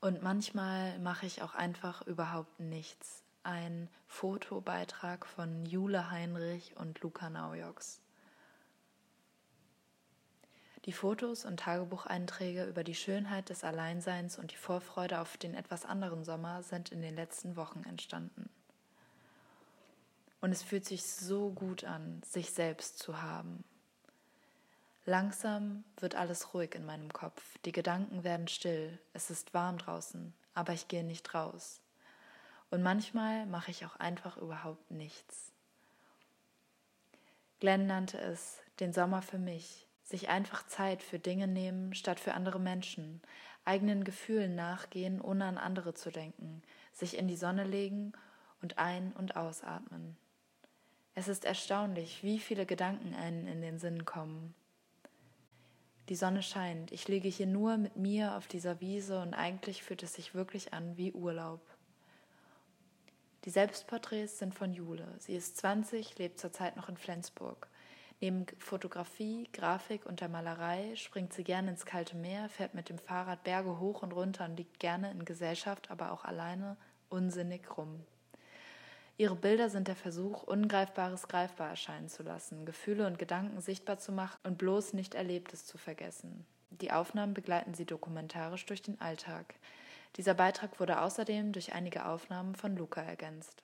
Und manchmal mache ich auch einfach überhaupt nichts. Ein Fotobeitrag von Jule Heinrich und Luca Naujoks. Die Fotos und Tagebucheinträge über die Schönheit des Alleinseins und die Vorfreude auf den etwas anderen Sommer sind in den letzten Wochen entstanden. Und es fühlt sich so gut an, sich selbst zu haben. Langsam wird alles ruhig in meinem Kopf, die Gedanken werden still, es ist warm draußen, aber ich gehe nicht raus. Und manchmal mache ich auch einfach überhaupt nichts. Glenn nannte es den Sommer für mich, sich einfach Zeit für Dinge nehmen statt für andere Menschen, eigenen Gefühlen nachgehen, ohne an andere zu denken, sich in die Sonne legen und ein- und ausatmen. Es ist erstaunlich, wie viele Gedanken einen in den Sinn kommen. Die Sonne scheint, ich liege hier nur mit mir auf dieser Wiese und eigentlich fühlt es sich wirklich an wie Urlaub. Die Selbstporträts sind von Jule. Sie ist 20, lebt zurzeit noch in Flensburg. Neben Fotografie, Grafik und der Malerei springt sie gerne ins kalte Meer, fährt mit dem Fahrrad Berge hoch und runter und liegt gerne in Gesellschaft, aber auch alleine unsinnig rum. Ihre Bilder sind der Versuch, Ungreifbares greifbar erscheinen zu lassen, Gefühle und Gedanken sichtbar zu machen und bloß nicht Erlebtes zu vergessen. Die Aufnahmen begleiten sie dokumentarisch durch den Alltag. Dieser Beitrag wurde außerdem durch einige Aufnahmen von Luca ergänzt.